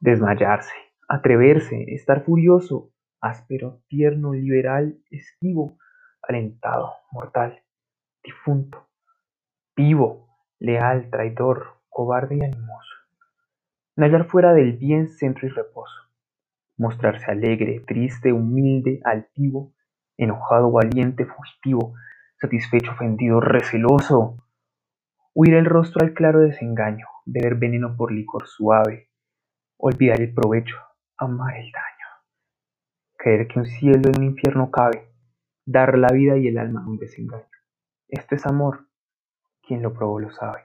Desmayarse, atreverse, estar furioso, áspero, tierno, liberal, esquivo, alentado, mortal, difunto, vivo, leal, traidor, cobarde y animoso. Nallar fuera del bien centro y reposo. Mostrarse alegre, triste, humilde, altivo, enojado, valiente, fugitivo, satisfecho, ofendido, receloso. Huir el rostro al claro desengaño, beber veneno por licor suave, olvidar el provecho, amar el daño. Creer que un cielo en un infierno cabe, dar la vida y el alma a un desengaño. Esto es amor, quien lo probó lo sabe.